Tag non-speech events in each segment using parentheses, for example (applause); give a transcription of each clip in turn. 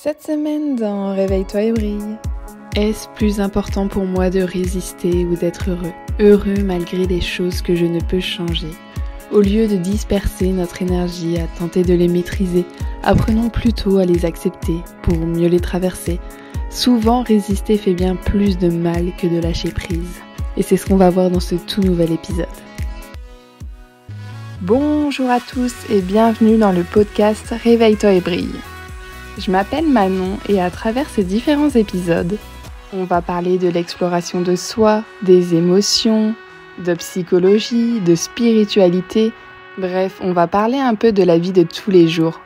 Cette semaine dans Réveille-toi et brille. Est-ce plus important pour moi de résister ou d'être heureux? Heureux malgré les choses que je ne peux changer. Au lieu de disperser notre énergie à tenter de les maîtriser, apprenons plutôt à les accepter pour mieux les traverser. Souvent, résister fait bien plus de mal que de lâcher prise. Et c'est ce qu'on va voir dans ce tout nouvel épisode. Bonjour à tous et bienvenue dans le podcast Réveille-toi et brille. Je m'appelle Manon et à travers ces différents épisodes, on va parler de l'exploration de soi, des émotions, de psychologie, de spiritualité, bref, on va parler un peu de la vie de tous les jours.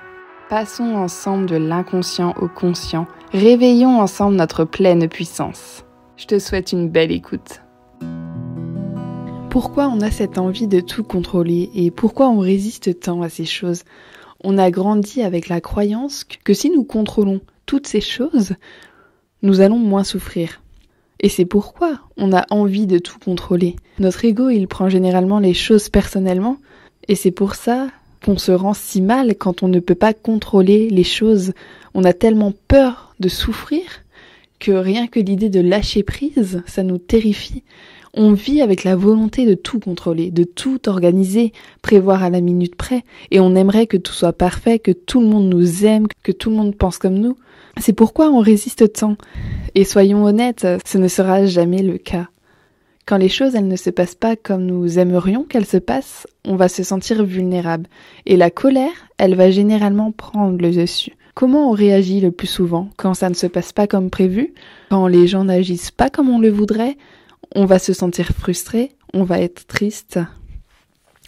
Passons ensemble de l'inconscient au conscient, réveillons ensemble notre pleine puissance. Je te souhaite une belle écoute. Pourquoi on a cette envie de tout contrôler et pourquoi on résiste tant à ces choses? On a grandi avec la croyance que si nous contrôlons toutes ces choses, nous allons moins souffrir. Et c'est pourquoi on a envie de tout contrôler. Notre ego, il prend généralement les choses personnellement, et c'est pour ça qu'on se rend si mal quand on ne peut pas contrôler les choses. On a tellement peur de souffrir que rien que l'idée de lâcher prise, ça nous terrifie. On vit avec la volonté de tout contrôler, de tout organiser, prévoir à la minute près, et on aimerait que tout soit parfait, que tout le monde nous aime, que tout le monde pense comme nous. C'est pourquoi on résiste tant. Et soyons honnêtes, ce ne sera jamais le cas. Quand les choses elles ne se passent pas comme nous aimerions qu'elles se passent, on va se sentir vulnérable. Et la colère, elle va généralement prendre le dessus. Comment on réagit le plus souvent quand ça ne se passe pas comme prévu, quand les gens n'agissent pas comme on le voudrait, on va se sentir frustré, on va être triste,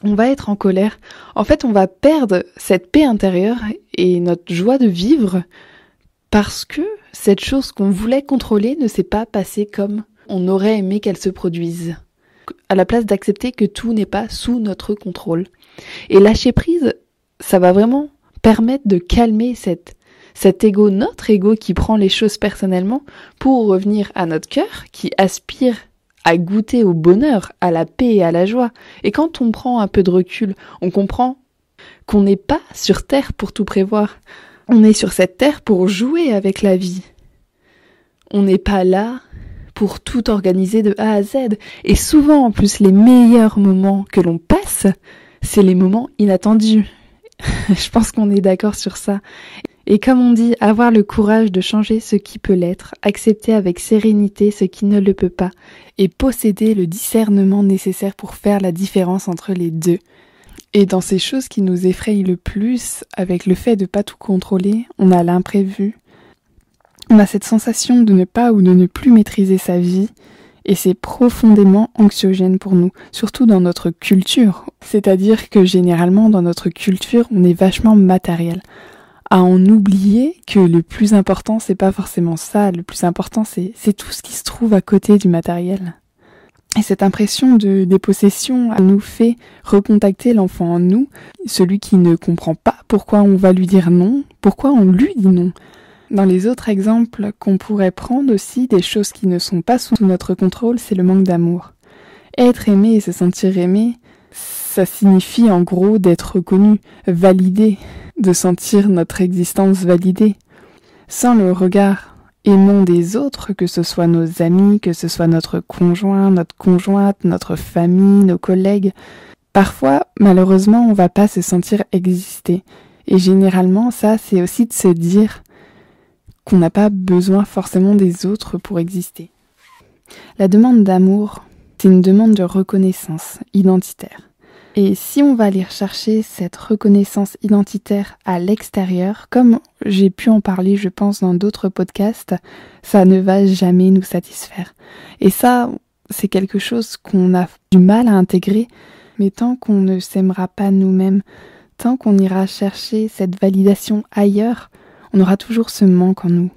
on va être en colère? En fait, on va perdre cette paix intérieure et notre joie de vivre parce que cette chose qu'on voulait contrôler ne s'est pas passée comme on aurait aimé qu'elle se produise. À la place d'accepter que tout n'est pas sous notre contrôle. Et lâcher prise, ça va vraiment permettre de calmer cette, cet ego, notre ego qui prend les choses personnellement pour revenir à notre cœur qui aspire à goûter au bonheur, à la paix et à la joie. Et quand on prend un peu de recul, on comprend qu'on n'est pas sur Terre pour tout prévoir. On est sur cette Terre pour jouer avec la vie. On n'est pas là pour tout organiser de A à Z. Et souvent, en plus, les meilleurs moments que l'on passe, c'est les moments inattendus. (laughs) Je pense qu'on est d'accord sur ça. Et comme on dit, avoir le courage de changer ce qui peut l'être, accepter avec sérénité ce qui ne le peut pas, et posséder le discernement nécessaire pour faire la différence entre les deux. Et dans ces choses qui nous effrayent le plus, avec le fait de pas tout contrôler, on a l'imprévu. On a cette sensation de ne pas ou de ne plus maîtriser sa vie, et c'est profondément anxiogène pour nous, surtout dans notre culture. C'est-à-dire que généralement dans notre culture, on est vachement matériel à en oublier que le plus important c'est pas forcément ça, le plus important c'est tout ce qui se trouve à côté du matériel. Et cette impression de dépossession nous fait recontacter l'enfant en nous, celui qui ne comprend pas pourquoi on va lui dire non, pourquoi on lui dit non. Dans les autres exemples qu'on pourrait prendre aussi des choses qui ne sont pas sous notre contrôle, c'est le manque d'amour. Être aimé et se sentir aimé, ça signifie en gros d'être reconnu, validé, de sentir notre existence validée. Sans le regard aimant des autres, que ce soit nos amis, que ce soit notre conjoint, notre conjointe, notre famille, nos collègues, parfois, malheureusement, on va pas se sentir exister. Et généralement, ça, c'est aussi de se dire qu'on n'a pas besoin forcément des autres pour exister. La demande d'amour, c'est une demande de reconnaissance identitaire. Et si on va aller chercher cette reconnaissance identitaire à l'extérieur, comme j'ai pu en parler, je pense, dans d'autres podcasts, ça ne va jamais nous satisfaire. Et ça, c'est quelque chose qu'on a du mal à intégrer, mais tant qu'on ne s'aimera pas nous-mêmes, tant qu'on ira chercher cette validation ailleurs, on aura toujours ce manque en nous.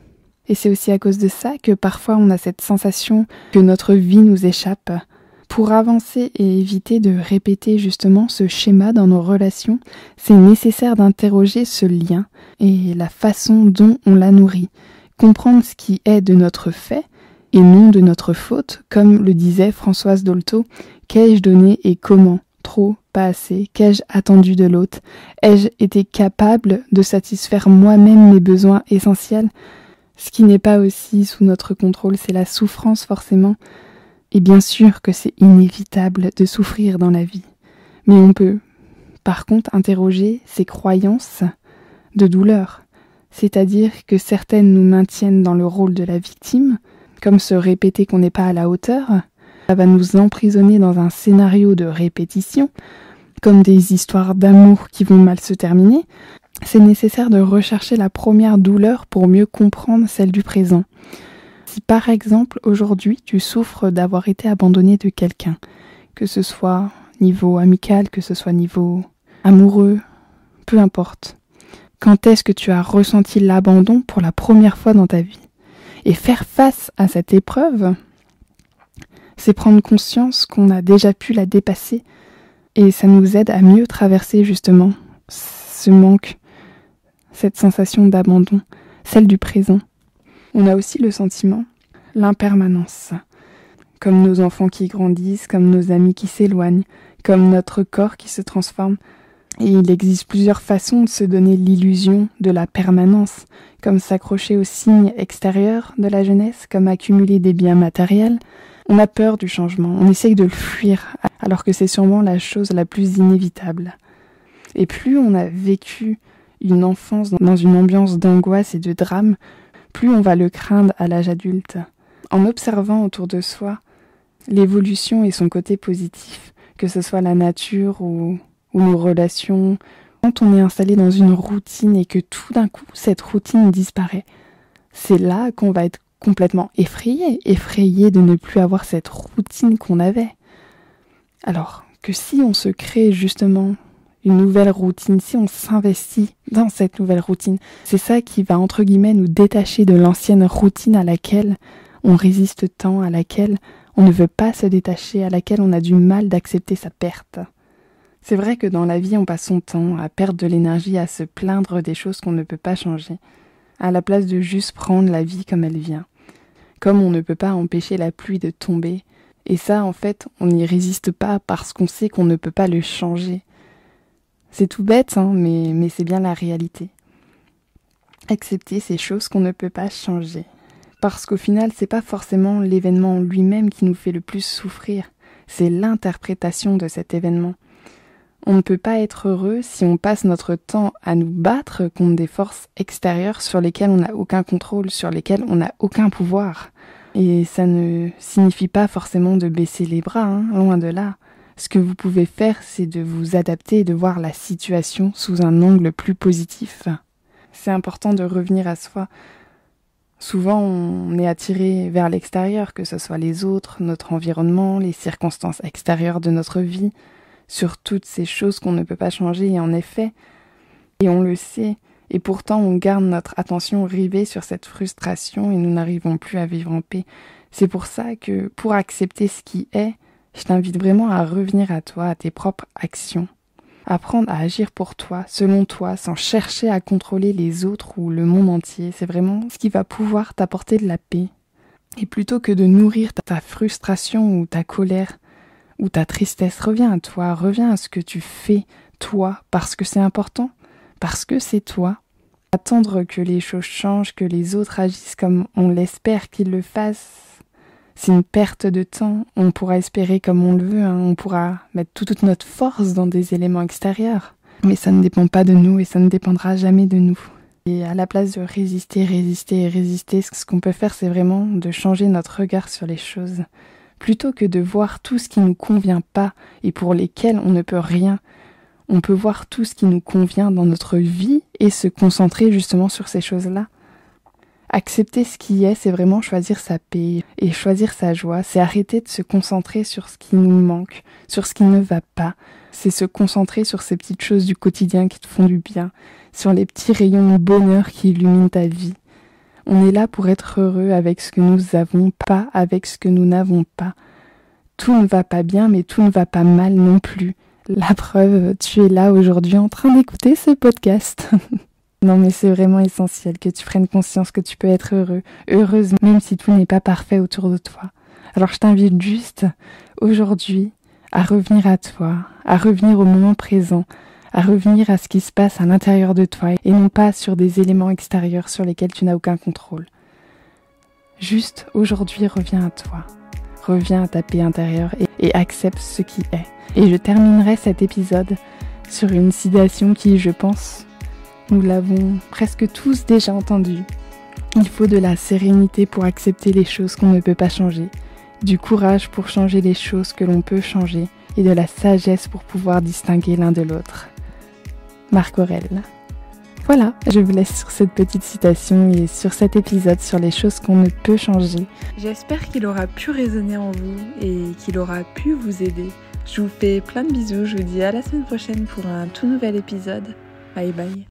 Et c'est aussi à cause de ça que parfois on a cette sensation que notre vie nous échappe, pour avancer et éviter de répéter justement ce schéma dans nos relations, c'est nécessaire d'interroger ce lien et la façon dont on la nourrit, comprendre ce qui est de notre fait et non de notre faute, comme le disait Françoise Dolto, qu'ai-je donné et comment? Trop Pas assez. Qu'ai-je attendu de l'autre? Ai-je été capable de satisfaire moi-même mes besoins essentiels? Ce qui n'est pas aussi sous notre contrôle, c'est la souffrance forcément. Et bien sûr que c'est inévitable de souffrir dans la vie. Mais on peut, par contre, interroger ces croyances de douleur. C'est-à-dire que certaines nous maintiennent dans le rôle de la victime, comme se répéter qu'on n'est pas à la hauteur, ça va nous emprisonner dans un scénario de répétition, comme des histoires d'amour qui vont mal se terminer. C'est nécessaire de rechercher la première douleur pour mieux comprendre celle du présent. Si par exemple aujourd'hui tu souffres d'avoir été abandonné de quelqu'un, que ce soit niveau amical, que ce soit niveau amoureux, peu importe. Quand est-ce que tu as ressenti l'abandon pour la première fois dans ta vie? Et faire face à cette épreuve, c'est prendre conscience qu'on a déjà pu la dépasser et ça nous aide à mieux traverser justement ce manque, cette sensation d'abandon, celle du présent. On a aussi le sentiment, l'impermanence, comme nos enfants qui grandissent, comme nos amis qui s'éloignent, comme notre corps qui se transforme. Et il existe plusieurs façons de se donner l'illusion de la permanence, comme s'accrocher aux signes extérieurs de la jeunesse, comme accumuler des biens matériels, on a peur du changement, on essaye de le fuir, alors que c'est sûrement la chose la plus inévitable. Et plus on a vécu une enfance dans une ambiance d'angoisse et de drame, plus on va le craindre à l'âge adulte. En observant autour de soi l'évolution et son côté positif, que ce soit la nature ou, nos relations, quand on est installé dans une routine et que tout d'un coup cette routine disparaît, c'est là qu'on va être complètement effrayé, effrayé de ne plus avoir cette routine qu'on avait. Alors que si on se crée justement une nouvelle routine, si on s'investit dans cette nouvelle routine, c'est ça qui va entre guillemets nous détacher de l'ancienne routine à laquelle on résiste tant, à laquelle on ne veut pas se détacher, à laquelle on a du mal d'accepter sa perte. C'est vrai que dans la vie on passe son temps à perdre de l'énergie, à se plaindre des choses qu'on ne peut pas changer à la place de juste prendre la vie comme elle vient. Comme on ne peut pas empêcher la pluie de tomber, et ça, en fait, on n'y résiste pas parce qu'on sait qu'on ne peut pas le changer. C'est tout bête, hein, mais, c'est bien la réalité. Accepter ces choses qu'on ne peut pas changer. Parce qu'au final, c'est pas forcément l'événement lui-même qui nous fait le plus souffrir, c'est l'interprétation de cet événement. On ne peut pas être heureux si on passe notre temps à nous battre contre des forces extérieures sur lesquelles on n'a aucun contrôle, sur lesquelles on n'a aucun pouvoir. Et ça ne signifie pas forcément de baisser les bras, hein, loin de là. Ce que vous pouvez faire, c'est de vous adapter et de voir la situation sous un angle plus positif. C'est important de revenir à soi. Souvent, on est attiré vers l'extérieur, que ce soit les autres, notre environnement, les circonstances extérieures de notre vie, sur toutes ces choses qu'on ne peut pas changer et en effet, et on le sait, et pourtant on garde notre attention rivée sur cette frustration et nous n'arrivons plus à vivre en paix. C'est pour ça que pour accepter ce qui est, je t'invite vraiment à revenir à toi, à tes propres actions. Apprendre à agir pour toi, selon toi, sans chercher à contrôler les autres ou le monde entier, c'est vraiment ce qui va pouvoir t'apporter de la paix. Et plutôt que de nourrir ta frustration ou ta colère, ou ta tristesse. Reviens à toi, reviens à ce que tu fais, toi, parce que c'est important, parce que c'est toi. Attendre que les choses changent, que les autres agissent comme on l'espère qu'ils le fassent, c'est une perte de temps. On pourra espérer comme on le veut, hein. on pourra mettre toute notre force dans des éléments extérieurs. Mais ça ne dépend pas de nous et ça ne dépendra jamais de nous. Et à la place de résister, résister et résister, ce qu'on peut faire, c'est vraiment de changer notre regard sur les choses plutôt que de voir tout ce qui ne nous convient pas et pour lesquels on ne peut rien, on peut voir tout ce qui nous convient dans notre vie et se concentrer justement sur ces choses-là. Accepter ce qui est, c'est vraiment choisir sa paix et choisir sa joie, c'est arrêter de se concentrer sur ce qui nous manque, sur ce qui ne va pas, c'est se concentrer sur ces petites choses du quotidien qui te font du bien, sur les petits rayons de bonheur qui illuminent ta vie. On est là pour être heureux avec ce que nous avons, pas avec ce que nous n'avons pas. Tout ne va pas bien, mais tout ne va pas mal non plus. La preuve, tu es là aujourd'hui en train d'écouter ce podcast. (laughs) non mais c'est vraiment essentiel que tu prennes conscience que tu peux être heureux, heureuse même si tout n'est pas parfait autour de toi. Alors je t'invite juste aujourd'hui à revenir à toi, à revenir au moment présent, à revenir à ce qui se passe à l'intérieur de toi et non pas sur des éléments extérieurs sur lesquels tu n'as aucun contrôle. Juste aujourd'hui, reviens à toi, reviens à ta paix intérieure et, et accepte ce qui est. Et je terminerai cet épisode sur une citation qui, je pense, nous l'avons presque tous déjà entendue. Il faut de la sérénité pour accepter les choses qu'on ne peut pas changer, du courage pour changer les choses que l'on peut changer et de la sagesse pour pouvoir distinguer l'un de l'autre. Marc Aurel. Voilà, je vous laisse sur cette petite citation et sur cet épisode sur les choses qu'on ne peut changer. J'espère qu'il aura pu résonner en vous et qu'il aura pu vous aider. Je vous fais plein de bisous, je vous dis à la semaine prochaine pour un tout nouvel épisode. Bye bye.